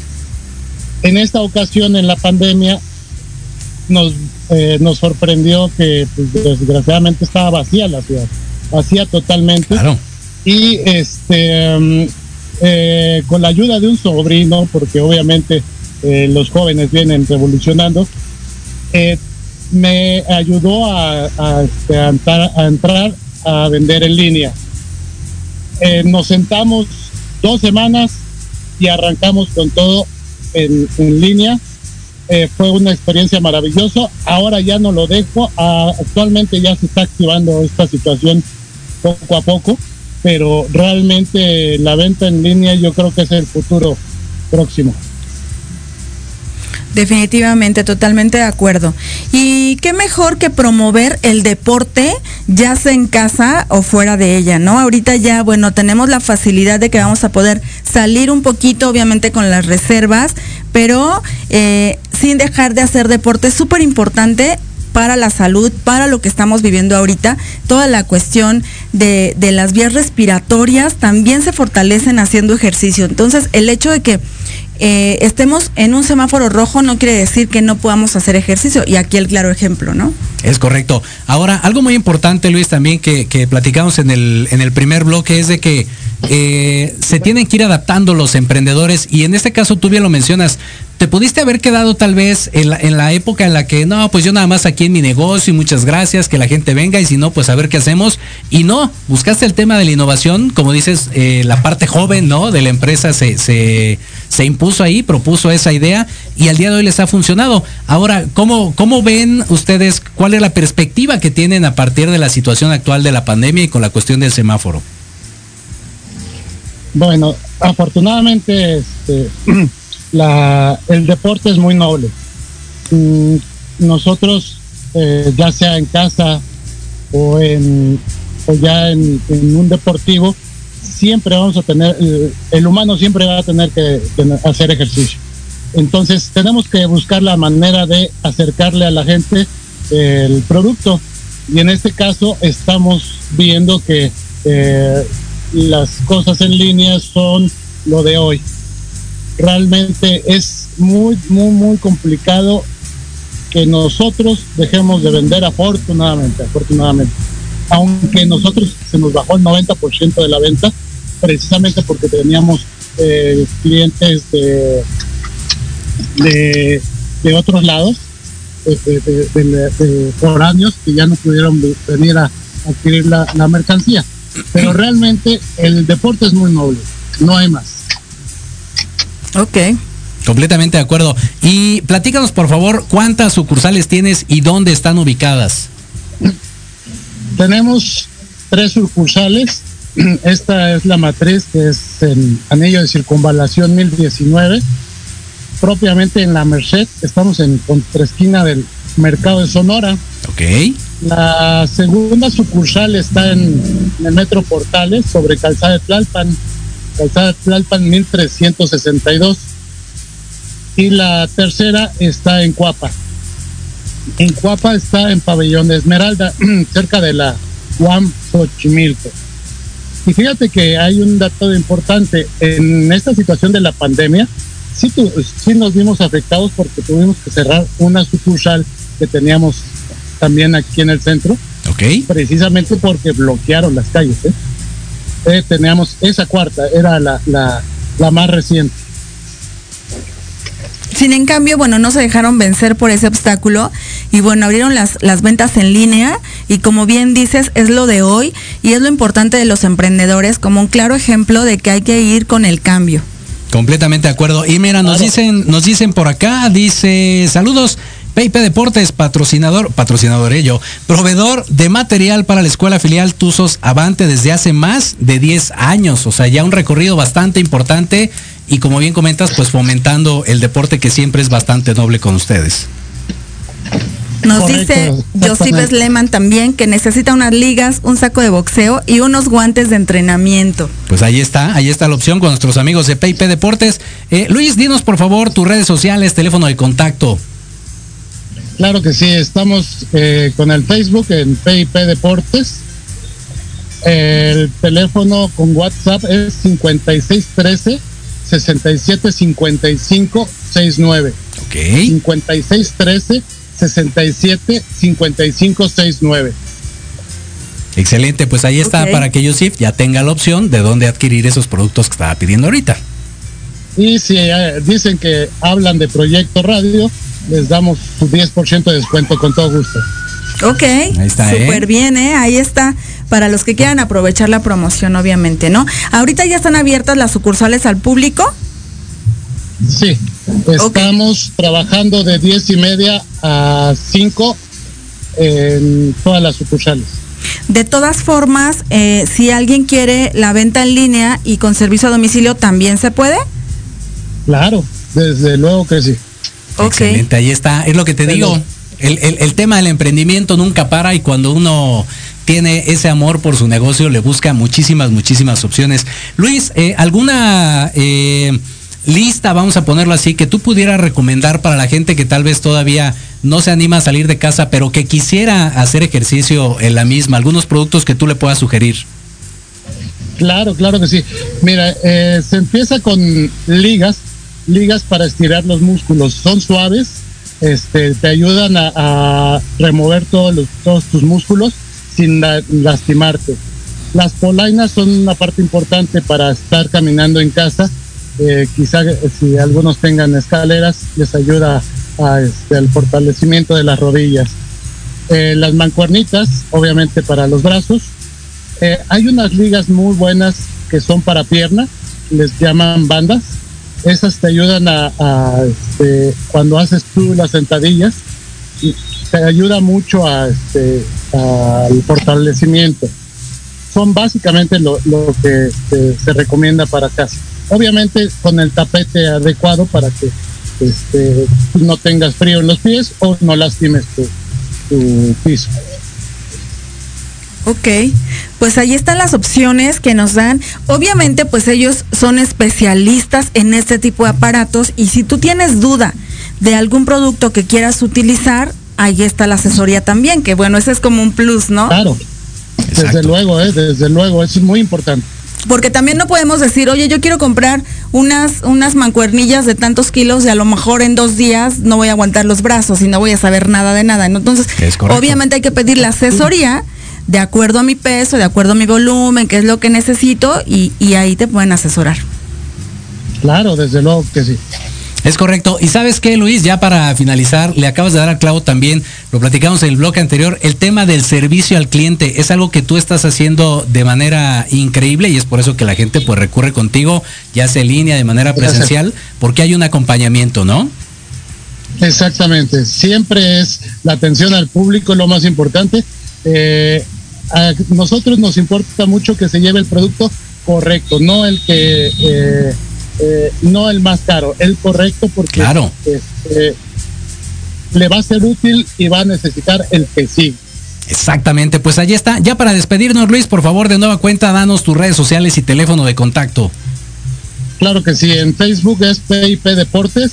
En esta ocasión, en la pandemia, nos eh, nos sorprendió que pues, desgraciadamente estaba vacía la ciudad, vacía totalmente. Y este mm, eh, con la ayuda de un sobrino, porque obviamente eh, los jóvenes vienen revolucionando, me ayudó a, entrar, a vender en línea. Nos sentamos dos semanas y arrancamos con todo en, línea. Eh, fue una experiencia maravillosa. Ahora ya no lo dejo. Ah, actualmente ya se está activando esta situación poco a poco, pero realmente la venta en línea yo creo que es el futuro próximo. Definitivamente, totalmente de acuerdo. Y qué mejor que promover el deporte, ya sea en casa o fuera de ella, ¿no? Ahorita ya, bueno, tenemos la facilidad de que vamos a poder salir un poquito, obviamente con las reservas, pero eh, sin dejar de hacer deporte. Es súper importante para la salud, para lo que estamos viviendo ahorita, toda la cuestión de, de, las vías respiratorias también se fortalecen haciendo ejercicio. Entonces, el hecho de que eh, estemos en un semáforo rojo no quiere decir que no podamos hacer ejercicio. Y aquí el claro ejemplo, ¿no? Es correcto. Ahora, algo muy importante, Luis, también que, platicamos en el, en el primer bloque es de que eh, se tienen que ir adaptando los emprendedores y en este caso tú bien lo mencionas, te pudiste haber quedado tal vez en la, época en la que, no, pues yo nada más aquí en mi negocio y muchas gracias, que la gente venga y si no, pues a ver qué hacemos. Y no, buscaste el tema de la innovación, como dices, eh, la parte joven, ¿no? De la empresa se, se, se, impuso ahí, propuso esa idea y al día de hoy les ha funcionado. Ahora, ¿cómo, ¿cómo ven ustedes cuál es la perspectiva que tienen a partir de la situación actual de la pandemia y con la cuestión del semáforo? Bueno, afortunadamente, este, la, el deporte es muy noble. Mm, nosotros, eh, ya sea en casa o, ya en, un deportivo, siempre vamos a tener, el, humano siempre va a tener que hacer ejercicio. Entonces tenemos que buscar la manera de acercarle a la gente el producto. Y en este caso estamos viendo que eh, las cosas en línea son lo de hoy realmente es muy, muy, muy complicado que nosotros dejemos de vender afortunadamente, afortunadamente. Aunque nosotros se nos bajó el 90% de la venta, precisamente porque teníamos eh, clientes de, de, otros lados, de, de, foráneos, que ya no pudieron venir a adquirir la, la mercancía. Pero realmente el deporte es muy noble, no hay más. Ok. Completamente de acuerdo. Y platícanos, por favor, cuántas sucursales tienes y dónde están ubicadas. Tenemos tres sucursales. Esta es la matriz que es en Anillo de Circunvalación 1019, propiamente en la Merced. Estamos en contraesquina del Mercado de Sonora. Ok. La segunda sucursal está en, en el Metro Portales, sobre Calzada de Tlalpan calzada Tlalpan 1362 y la tercera está en Cuapa. En Cuapa está en Pabellón de Esmeralda, cerca de la Juan Xochimilco. Y fíjate que hay un dato importante. En esta situación de la pandemia, sí, sí nos vimos afectados porque tuvimos que cerrar una sucursal que teníamos también aquí en el centro. Ok. Precisamente porque bloquearon las calles. ¿eh? eh, teníamos esa cuarta, era la, la, la más reciente. Sin en cambio, bueno, no se dejaron vencer por ese obstáculo y bueno, abrieron las, las ventas en línea y como bien dices, es lo de hoy y es lo importante de los emprendedores como un claro ejemplo de que hay que ir con el cambio. Completamente de acuerdo. Y mira, nos dicen, nos dicen por acá, dice, saludos, PIP Deportes, patrocinador, patrocinador ello, proveedor de material para la escuela filial Tuzos Avante desde hace más de 10 años, o sea, ya un recorrido bastante importante y como bien comentas, pues fomentando el deporte que siempre es bastante noble con ustedes. Nos dice Josip Sleman también que necesita unas ligas, un saco de boxeo y unos guantes de entrenamiento. Pues ahí está, ahí está la opción con nuestros amigos de PIP Deportes. Eh, Luis, dinos por favor tus redes sociales, teléfono de contacto. Claro que sí, estamos eh, con el Facebook en PIP Deportes. El teléfono con WhatsApp es 5613 6755 69. Ok. 5613 67 55 69. Excelente, pues ahí está Ok. para que Yusif ya tenga la opción de dónde adquirir esos productos que estaba pidiendo ahorita. Y si eh, dicen que hablan de Proyecto Radio, les damos su 10% de descuento con todo gusto. Ok, está, ¿eh? súper bien, ¿eh? Ahí está, para los que quieran aprovechar la promoción, obviamente, ¿no? Ahorita ya están abiertas las sucursales al público. Sí, estamos trabajando de 10 y media a 5 en todas las sucursales. De todas formas, eh, si alguien quiere la venta en línea y con servicio a domicilio, ¿también se puede? Claro, desde luego que sí. Excelente, ahí está. Es lo que te digo. El, el- tema del emprendimiento nunca para y cuando uno tiene ese amor por su negocio le busca muchísimas, muchísimas opciones. Luis, eh, ¿alguna eh, lista, vamos a ponerlo así, que tú pudieras recomendar para la gente que tal vez todavía no se anima a salir de casa, pero que quisiera hacer ejercicio en la misma? Algunos productos que tú le puedas sugerir. Claro, claro que sí. Mira, eh, se empieza con ligas, ligas para estirar los músculos. Son suaves, este, te ayudan a, a remover todos, los- todos tus músculos sin la- lastimarte. Las polainas son una parte importante para estar caminando en casa. Eh, quizá si algunos tengan escaleras, les ayuda este, al fortalecimiento de las rodillas. Eh, las mancuernitas, obviamente para los brazos, eh, hay unas ligas muy buenas que son para pierna, les llaman bandas. Esas te ayudan a, este, cuando haces tú las sentadillas, te ayuda mucho a, este, al fortalecimiento. Son básicamente lo, que se recomienda para casa. Obviamente con el tapete adecuado para que este, no tengas frío en los pies o no lastimes tu piso. Ok, pues ahí están las opciones que nos dan. Obviamente, pues ellos son especialistas en este tipo de aparatos y si tú tienes duda de algún producto que quieras utilizar, ahí está la asesoría también, que bueno, ese es como un plus, ¿no? Claro, desde luego, eh, desde luego, eso es muy importante. Porque también no podemos decir, oye, yo quiero comprar unas, unas mancuernillas de tantos kilos y a lo mejor en dos días no voy a aguantar los brazos y no voy a saber nada de nada. ¿no? Entonces, obviamente hay que pedir la asesoría de acuerdo a mi peso, de acuerdo a mi volumen, qué es lo que necesito y, y ahí te pueden asesorar. Claro, desde luego que sí. Es correcto. Y sabes qué, Luis, ya para finalizar, le acabas de dar al clavo también, lo platicamos en el bloque anterior, el tema del servicio al cliente es algo que tú estás haciendo de manera increíble y es por eso que la gente pues recurre contigo, ya sea en línea, de manera Gracias. presencial, porque hay un acompañamiento, ¿no? Exactamente, siempre es la atención al público lo más importante. Eh, a nosotros nos importa mucho que se lleve el producto correcto, no el que eh, eh, no el más caro, el correcto porque Claro. este, le va a ser útil y va a necesitar el que sí. Exactamente, pues allí está. Ya para despedirnos, Luis, por favor, de nueva cuenta, danos tus redes sociales y teléfono de contacto. Claro que sí, en Facebook es PIP Deportes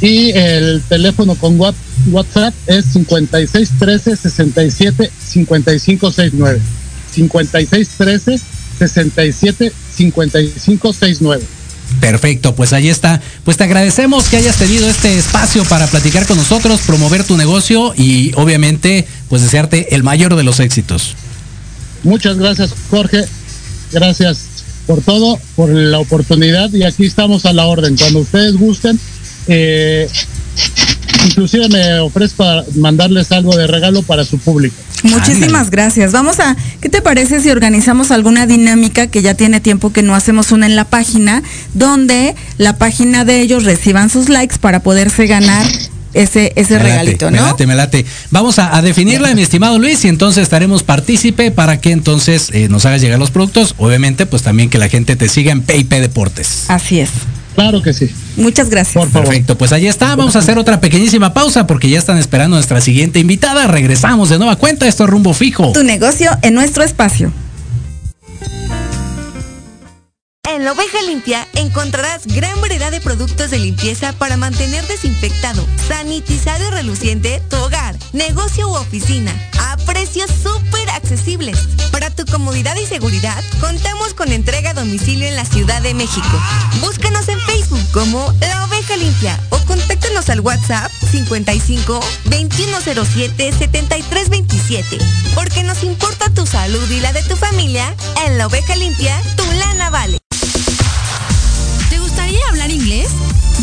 y el teléfono con Wha- WhatsApp es 5613 67 5569. 5613 67 5569. Perfecto, pues ahí está. Pues te agradecemos que hayas tenido este espacio para platicar con nosotros, promover tu negocio y obviamente pues desearte el mayor de los éxitos. Muchas gracias, Jorge. Gracias por todo, por la oportunidad y aquí estamos a la orden. Cuando ustedes gusten, eh, inclusive me ofrezco a mandarles algo de regalo para su público. Muchísimas gracias. Vamos a, ¿qué te parece si organizamos alguna dinámica que ya tiene tiempo que no hacemos una en la página, donde la página de ellos reciban sus likes para poderse ganar ese, ese Me late, regalito, Me ¿no? late, me late. Vamos a, a definirla, mi estimado Luis, y entonces estaremos partícipe para que entonces eh, nos hagas llegar los productos. Obviamente, pues también que la gente te siga en PIP Deportes. Así es. Claro que sí. Muchas gracias. Perfecto, pues ahí está. Vamos a hacer otra pequeñísima pausa porque ya están esperando nuestra siguiente invitada. Regresamos de nueva cuenta. Esto es Rumbo Fijo. Tu negocio en nuestro espacio. En la oveja limpia encontrarás gran variedad de productos de limpieza para mantener desinfectado, sanitizado y reluciente tu hogar, negocio u oficina a precios súper accesibles. Para tu comodidad y seguridad, contamos con entrega a domicilio en la Ciudad de México. Búscanos en Facebook como La Oveja Limpia o contáctanos al WhatsApp 55 2107 7327. Porque nos importa tu salud y la de tu familia, en La Oveja Limpia, tu lana vale. ¿Te gustaría hablar inglés?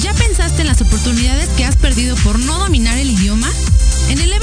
¿Ya pensaste en las oportunidades que has perdido por no dominar el idioma? En el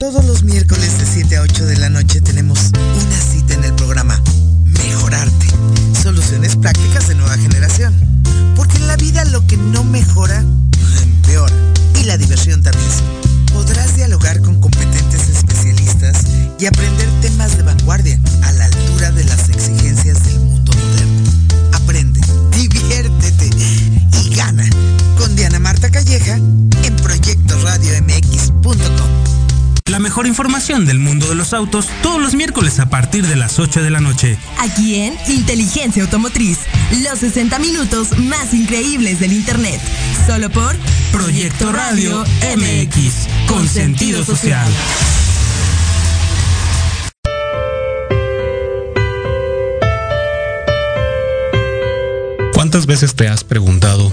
Todos los miércoles de 7 a 8 de la noche tenemos una cita en el programa Mejorarte. Soluciones prácticas de nueva generación. Porque en la vida lo que no mejora, empeora. Y la diversión también. Podrás dialogar con competentes especialistas y aprender temas de vanguardia a la altura de las exigencias del mundo moderno. Aprende, diviértete y gana con Diana Marta Calleja en proyectoradiomx.com. La mejor información del mundo de los autos todos los miércoles a partir de las 8 de la noche. Aquí en Inteligencia Automotriz, los 60 minutos más increíbles del Internet. Solo por Proyecto Radio MX, con sentido social. ¿Cuántas veces te has preguntado,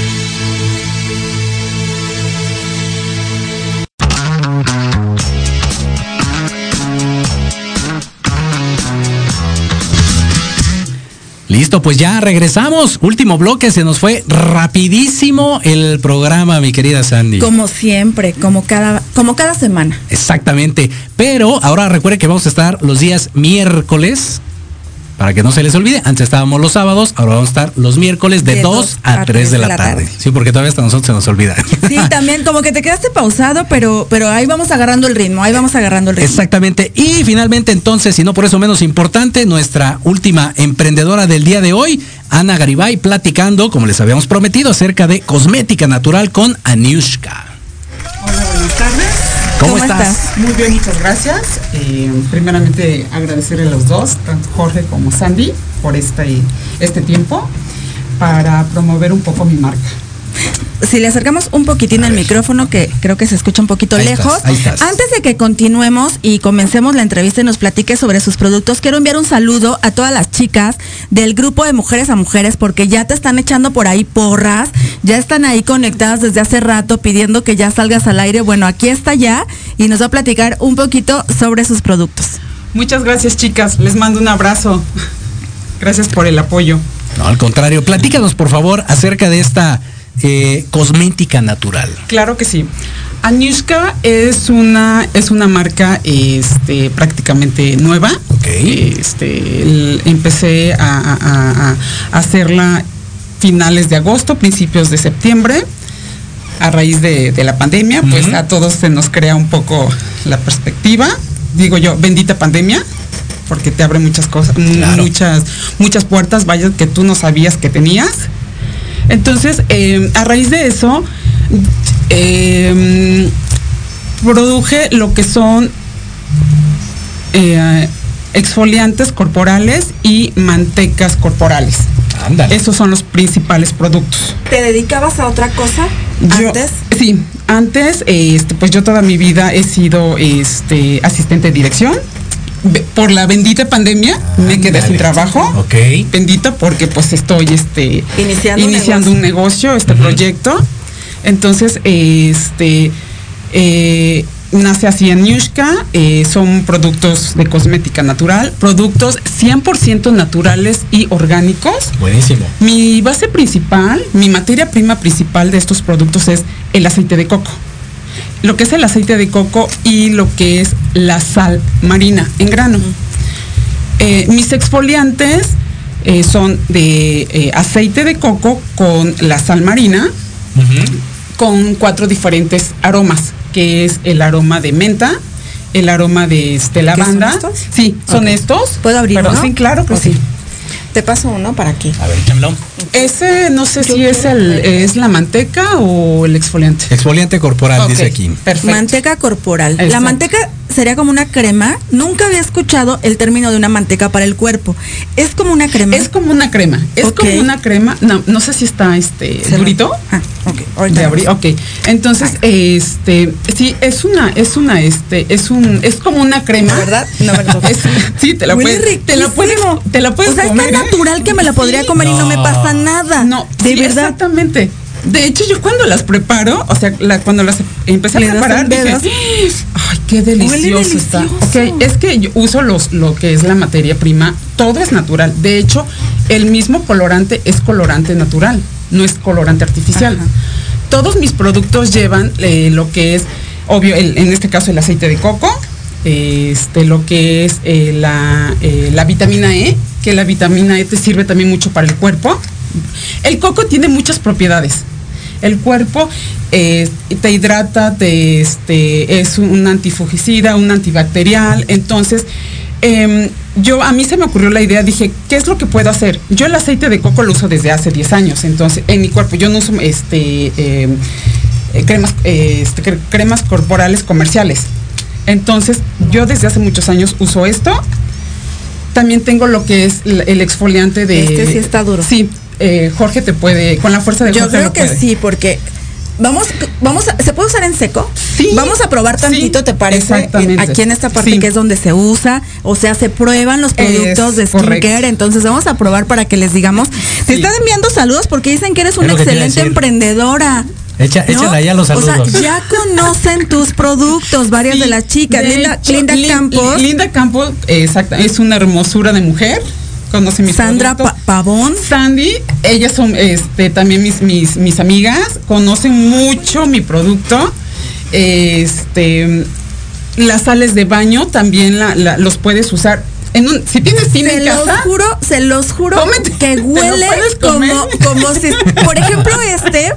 Listo, pues ya regresamos. Último bloque, se nos fue rapidísimo el programa, mi querida Sandy. Como siempre, como cada, como cada semana. Exactamente. Pero ahora recuerde que vamos a estar los días miércoles. Para que no se les olvide, antes estábamos los sábados, ahora vamos a estar los miércoles de, De 2 dos a a 3 de la, la tarde. tarde. Sí, porque todavía hasta nosotros se nos olvida. Sí, también como que te quedaste pausado, pero, pero ahí vamos agarrando el ritmo, ahí vamos agarrando el ritmo. Exactamente. Y finalmente entonces, y no por eso menos importante, nuestra última emprendedora del día de hoy, Ana Garibay, platicando, como les habíamos prometido, acerca de cosmética natural con Aniushka. ¿Cómo ¿Cómo estás? estás? Muy bien, muchas gracias. Eh, primeramente agradecerle a los dos, tanto Jorge como Sandy, por este, este tiempo para promover un poco mi marca. Si le acercamos un poquitín el micrófono, que creo que se escucha un poquito Ahí lejos. estás, ahí estás. Antes de que continuemos y comencemos la entrevista y nos platique sobre sus productos, quiero enviar un saludo a todas las chicas del grupo de Mujeres a Mujeres, porque ya te están echando por ahí porras, ya están ahí conectadas desde hace rato pidiendo que ya salgas al aire. Bueno, aquí está ya y nos va a platicar un poquito sobre sus productos. Muchas gracias, chicas. Les mando un abrazo. Gracias por el apoyo. No, al contrario, platícanos por favor acerca de esta eh, cosmética natural. Claro que sí. Anushka es una es una marca este prácticamente nueva. Este el- empecé a, a- a- a hacerla finales de agosto, principios de septiembre. A raíz de, de la pandemia, pues a todos se nos crea un poco la perspectiva. Digo yo, bendita pandemia, porque te abre muchas cosas, muchas, muchas puertas, vaya, que tú no sabías que tenías. Entonces, eh, a raíz de eso, eh, produje lo que son eh, exfoliantes corporales y mantecas corporales. Esos son los principales productos. ¿Te dedicabas a otra cosa Yo- antes? Sí, antes, este, pues yo toda mi vida he sido este, asistente de dirección. Por la bendita pandemia me quedé sin trabajo. Ok. Bendita porque pues estoy este, Iniciando un iniciando un negocio, este proyecto. Entonces, este, eh, nace así en Yushka, eh, son productos de cosmética natural, productos 100% naturales y orgánicos. Buenísimo. Mi base principal, mi materia prima principal de estos productos es el aceite de coco. Lo que es el aceite de coco y lo que es la sal marina en grano. Eh, mis exfoliantes eh, son de eh, aceite de coco con la sal marina, con cuatro diferentes aromas, que es el aroma de menta, el aroma de este, lavanda. son estos? Sí, son estos. ¿Puedo abrir Pero uno? Sí, claro que sí. Te paso uno para aquí. A ver, échamelo. Ese no sé si es el es la manteca o el exfoliante. Exfoliante corporal, dice aquí. Perfecto. Manteca corporal. La manteca sería como una crema. Nunca había escuchado el término de una manteca para el cuerpo. Es como una crema. Es como una crema. Es como una crema. No, no sé si está este durito. Ah, ok. Ahorita De abrir, ok. Entonces, este, sí, es una, es una, este, es un, es como una crema. ¿Verdad? No me lo Es- sí, te la Huele puedes, te la puedes, te la puedes O sea, es comer. tan ¿eh? natural que me la podría comer y no me pasa nada. No, de sí, verdad. Exactamente. De hecho, yo cuando las preparo, o sea, la- cuando las empecé a preparar, dije, ay, qué delicioso, está. Ok, es que yo uso los, lo que es la materia prima, todo es natural. De hecho, el mismo colorante es colorante natural, no es colorante artificial. Ajá. Todos mis productos llevan eh, lo que es, obvio, el- en este caso el aceite de coco, este, lo que es eh, la, eh, la vitamina E, que la vitamina E te sirve también mucho para el cuerpo. El coco tiene muchas propiedades. El cuerpo eh, te hidrata, te, este, es un antifugicida, un antibacterial. Entonces, em, yo a mí se me ocurrió la idea, dije, ¿qué es lo que puedo hacer? Yo el aceite de coco lo uso desde hace 10 años, entonces en mi cuerpo yo no uso este, em, eh, cremas, eh, este, cre- cremas corporales comerciales. Entonces, yo desde hace muchos años uso esto. También tengo lo que es el exfoliante de. Este sí está duro. Sí, eh, Jorge te puede, con la fuerza de Yo Jorge creo lo que puede. sí, porque vamos, vamos, a- ¿se puede usar en seco? Sí. Vamos a probar tantito, Sí, ¿te parece? exactamente. Aquí en esta parte Sí. que es donde se usa, o sea, se prueban los productos Es de correcto. skincare, entonces vamos a probar para que les digamos. Te están enviando saludos porque dicen que eres Es una excelente emprendedora. Echa, ¿no? Échale allá los O saludos. sea, ya conocen tus productos, varias Sí, de las chicas. de Linda, hecho, Linda Lin- Campos, Linda Campos, exacto, es una hermosura de mujer. Conoce mis Sandra. Pa- Pavón. Sandy, ellas son este, también mis, mis, mis amigas, conocen mucho mi producto. Este, las sales de baño también la- la- los puedes usar. En un, si tienes cine Se en los juro, se los juro Cómete, que ¿te lo huele como, como si, por ejemplo, este,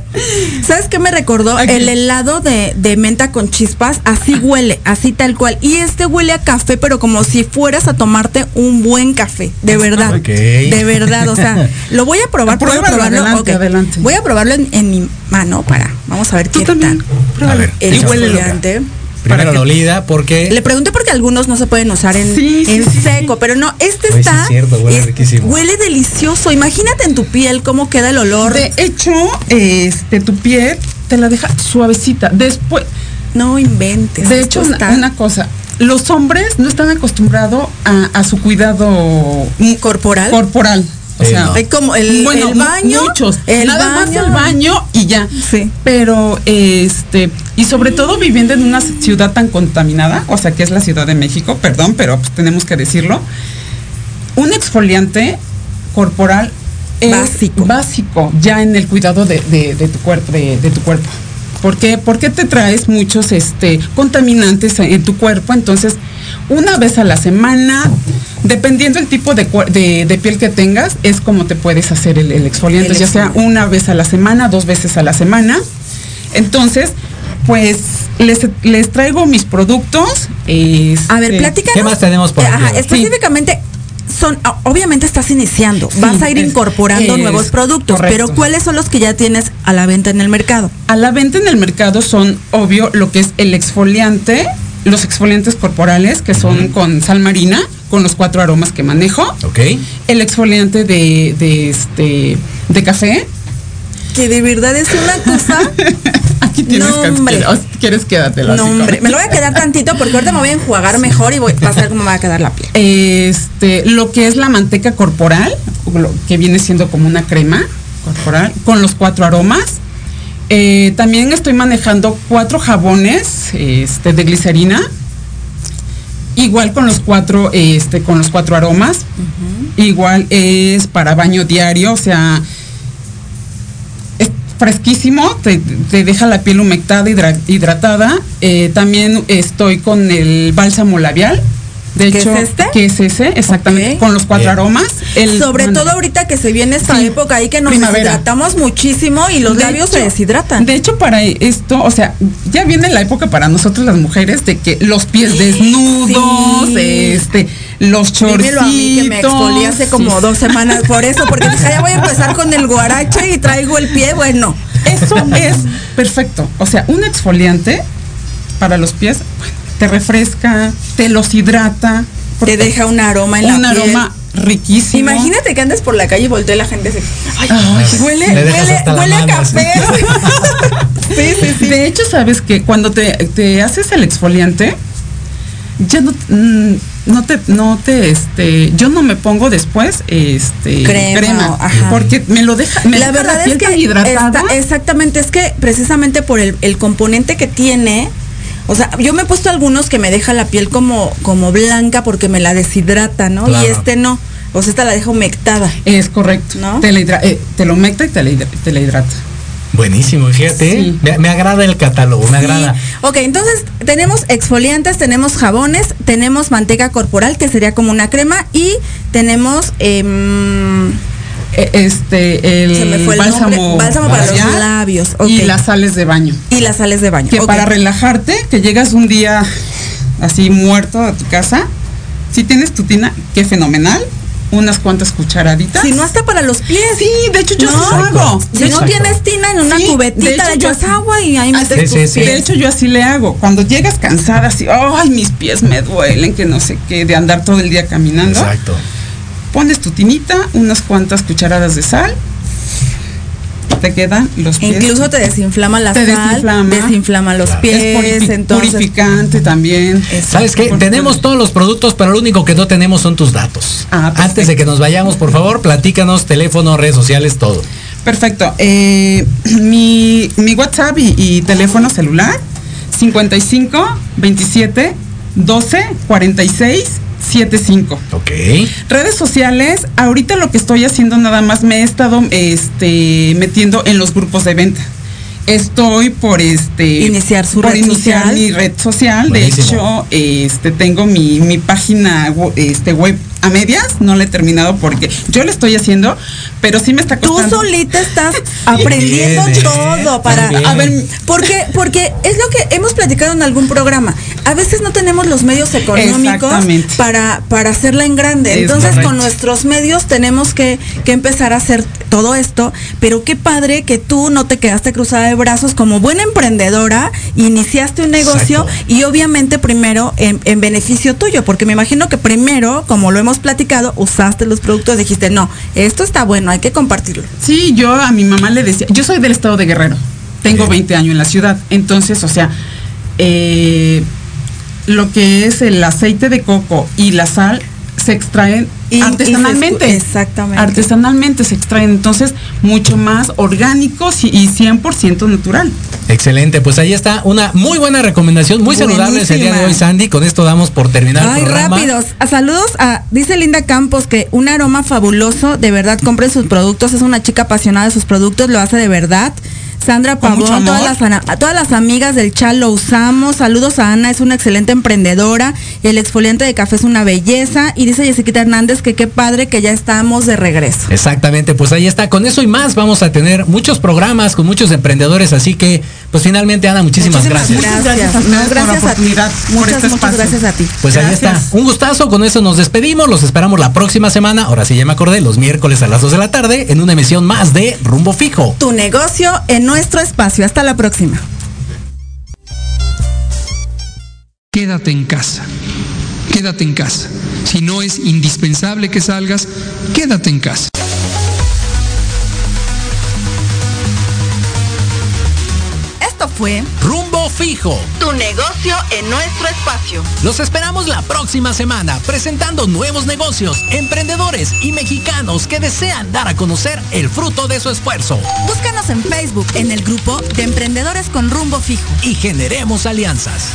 ¿sabes qué me recordó? Aquí. El helado de, de menta con chispas, así huele, así tal cual. Y este huele a café, pero como si fueras a tomarte un buen café, de verdad. De verdad, o sea, lo voy a probar, ¿puedo Pruébalo, probarlo? adelante, adelante. Voy a probarlo en, en mi mano para, vamos a ver tú qué también. tal. A ver. Primero para la olida, porque. Le pregunté porque algunos no se pueden usar en, Sí, en sí, seco, pero no, este está. es cierto, huele es- riquísimo. Huele delicioso. Imagínate en tu piel cómo queda el olor. De hecho, este, tu piel te la deja suavecita. Después, no inventes. de hecho, una, cosa, los hombres no están acostumbrados a, a su cuidado corporal. corporal. O Sí, sea, no. Como el, bueno, el baño. muchos, el nada más baño. el baño y ya. Sí. Pero este, y sobre todo viviendo en una ciudad tan contaminada, o sea, que es la Ciudad de México, perdón, pero pues, tenemos que decirlo. Un exfoliante corporal es Básico. básico ya en el cuidado de, de- de tu cuerpo, de, de tu cuerpo. ¿Por qué? Porque te traes muchos este, contaminantes en tu cuerpo. Entonces, una vez a la semana, dependiendo el tipo de, cuer- de- de piel que tengas, es como te puedes hacer el, el exfoliante, El ya sea una vez a la semana, dos veces a la semana. Entonces, pues les, les traigo mis productos. A ver, este, platícanos. ¿Qué más tenemos por Eh, aquí? Ajá, específicamente. Son, obviamente estás iniciando, Sí, vas a ir es- incorporando es nuevos productos, correcto. pero ¿cuáles son los que ya tienes a la venta en el mercado? A la venta en el mercado son, obvio, lo que es el exfoliante, los exfoliantes corporales, que son con sal marina, con los cuatro aromas que manejo. Ok. El exfoliante de, de este de café. Que de verdad es una cosa. Aquí tienes No, hombre. o si quieres quédatelo no, así hombre, me lo voy a quedar tantito porque ahorita me voy a enjuagar mejor y voy a ver cómo me va a quedar la piel. Este, lo que es la manteca corporal, que viene siendo como una crema corporal, con los cuatro aromas. Eh, también estoy manejando cuatro jabones este, de glicerina. Igual con los cuatro, este, con los cuatro aromas. Igual es para baño diario, o sea, fresquísimo, te, te deja la piel humectada, hidra- hidratada. Eh, también estoy con el bálsamo labial. De ¿Qué hecho, es este? que es ese, exactamente, con los cuatro Bien. aromas. El- Sobre bueno, todo ahorita que se viene esta Sí, época ahí que nos primavera. deshidratamos muchísimo y los De labios se deshidratan. De hecho, para esto, o sea, ya viene la época para nosotros las mujeres de que los pies desnudos, Sí. este, los chorcitos. Dímelo a mí que me exfolié hace como sí. dos semanas por eso, porque dije, ya voy a empezar con el guarache y traigo el pie, bueno. Eso es perfecto. O sea, un exfoliante para los pies bueno, te refresca, te los hidrata. Te deja un aroma en la un piel. aroma riquísimo. Imagínate que andes por la calle y voltee la gente así. Ay, Ay, huele, huele, la huele a café. sí, sí, sí. De hecho, sabes que cuando te, te haces el exfoliante, ya no, mm, no te, no te, este, yo no me pongo después, este, Crema, ajá. porque me lo deja, me la deja verdad es piel que tan hidratada. exactamente es que precisamente por el, el componente que tiene o sea yo me he puesto algunos que me deja la piel como como blanca porque me la deshidrata no Claro. y este no o sea esta la deja humectada Es correcto. ¿No? Te, la hidra- eh, te lo humecta y te la, hidra- te la hidrata. Buenísimo, fíjate. Sí. Me, me agrada el catálogo, me agrada. Ok, entonces tenemos exfoliantes, tenemos jabones, tenemos manteca corporal, que sería como una crema, y tenemos em, Eh, Este, el Se me fue el bálsamo, nombre. Bálsamo para los labios, y las sales de baño. y las sales de baño. Que para relajarte, que llegas un día así muerto a tu casa, si tienes tu tina, qué fenomenal, unas cuantas cucharaditas. Si no hasta para los pies. Sí, de hecho yo No, así lo hago. Si no tienes tina en una Sí, de cubetita, hecho, le yo echas así- agua y ahí metes Sí, tus sí. pies. De hecho, yo así le hago. Cuando llegas cansada, así, ay, mis pies me duelen, que no sé qué, de andar todo el día caminando. Exacto. Pones tu tinita, unas cuantas cucharadas de sal, te quedan los pies. Incluso te desinflama la Te sal, desinflama. desinflama los es pies, purifi- entonces purificante también. ¿Sabes qué? Tenemos todos los productos, pero lo único que no tenemos son tus datos. Ah, perfecto. Antes de que nos vayamos, por favor, platícanos, teléfono, redes sociales, todo. Perfecto. Eh, mi, mi WhatsApp y, y teléfono celular 55 27 12 46 75. Ok. Redes sociales, ahorita lo que estoy haciendo nada más me he estado este, metiendo en los grupos de venta. Estoy por este Iniciar su por red iniciar social. mi red social. Buenísimo. De hecho, este tengo mi, mi página este web a medias, no la he terminado porque yo la estoy haciendo, pero sí me está Tú costando. solita estás aprendiendo Bien, ¿eh? todo para a ver porque porque es lo que hemos platicado en algún programa. A veces no tenemos los medios económicos para para hacerla en grande. Es Entonces correcto. con nuestros medios tenemos que, que empezar a hacer todo esto. Pero qué padre que tú no te quedaste cruzada de brazos como buena emprendedora, iniciaste un negocio Exacto. y obviamente primero en, en beneficio tuyo, porque me imagino que primero, como lo hemos platicado, usaste los productos, dijiste, no, esto está bueno, hay que compartirlo. Sí, yo a mi mamá le decía, yo soy del estado de Guerrero, tengo 20 años en la ciudad, entonces, o sea, eh, lo que es el aceite de coco y la sal se extraen Y- y se artesanalmente. escu- exactamente. Artesanalmente se extraen, entonces, mucho más orgánicos y, y 100% natural. Excelente, pues ahí está una muy buena recomendación, muy saludable el día de hoy, Sandy. Con esto damos por terminar Ay, el programa. rápidos. A saludos a, dice Linda Campos que un aroma fabuloso, de verdad, compren sus productos, es una chica apasionada de sus productos, lo hace de verdad. Sandra Pavón, todas las, a todas las amigas del chat lo usamos. Saludos a Ana, es una excelente emprendedora. El exfoliante de café es una belleza. Y dice Jessica Hernández que qué padre que ya estamos de regreso. Exactamente, pues ahí está. Con eso y más vamos a tener muchos programas con muchos emprendedores. Así que, pues finalmente, Ana, muchísimas, gracias. gracias. gracias No, por la gracias a ti. oportunidad, por Muchas, este muchas gracias a ti. Pues ahí está. Gracias. Un gustazo. Con eso nos despedimos. Los esperamos la próxima semana. Ahora sí ya me acordé, los miércoles a las 2 de la tarde en una emisión más de Rumbo Fijo. Tu negocio en nuestro espacio. Hasta la próxima. Quédate en casa. Quédate en casa. Si no es indispensable que salgas, quédate en casa. Fue Rumbo Fijo. Tu negocio en nuestro espacio. Los esperamos la próxima semana presentando nuevos negocios, emprendedores y mexicanos que desean dar a conocer el fruto de su esfuerzo Búscanos en Facebook en el grupo de Emprendedores con Rumbo Fijo. y generemos alianzas.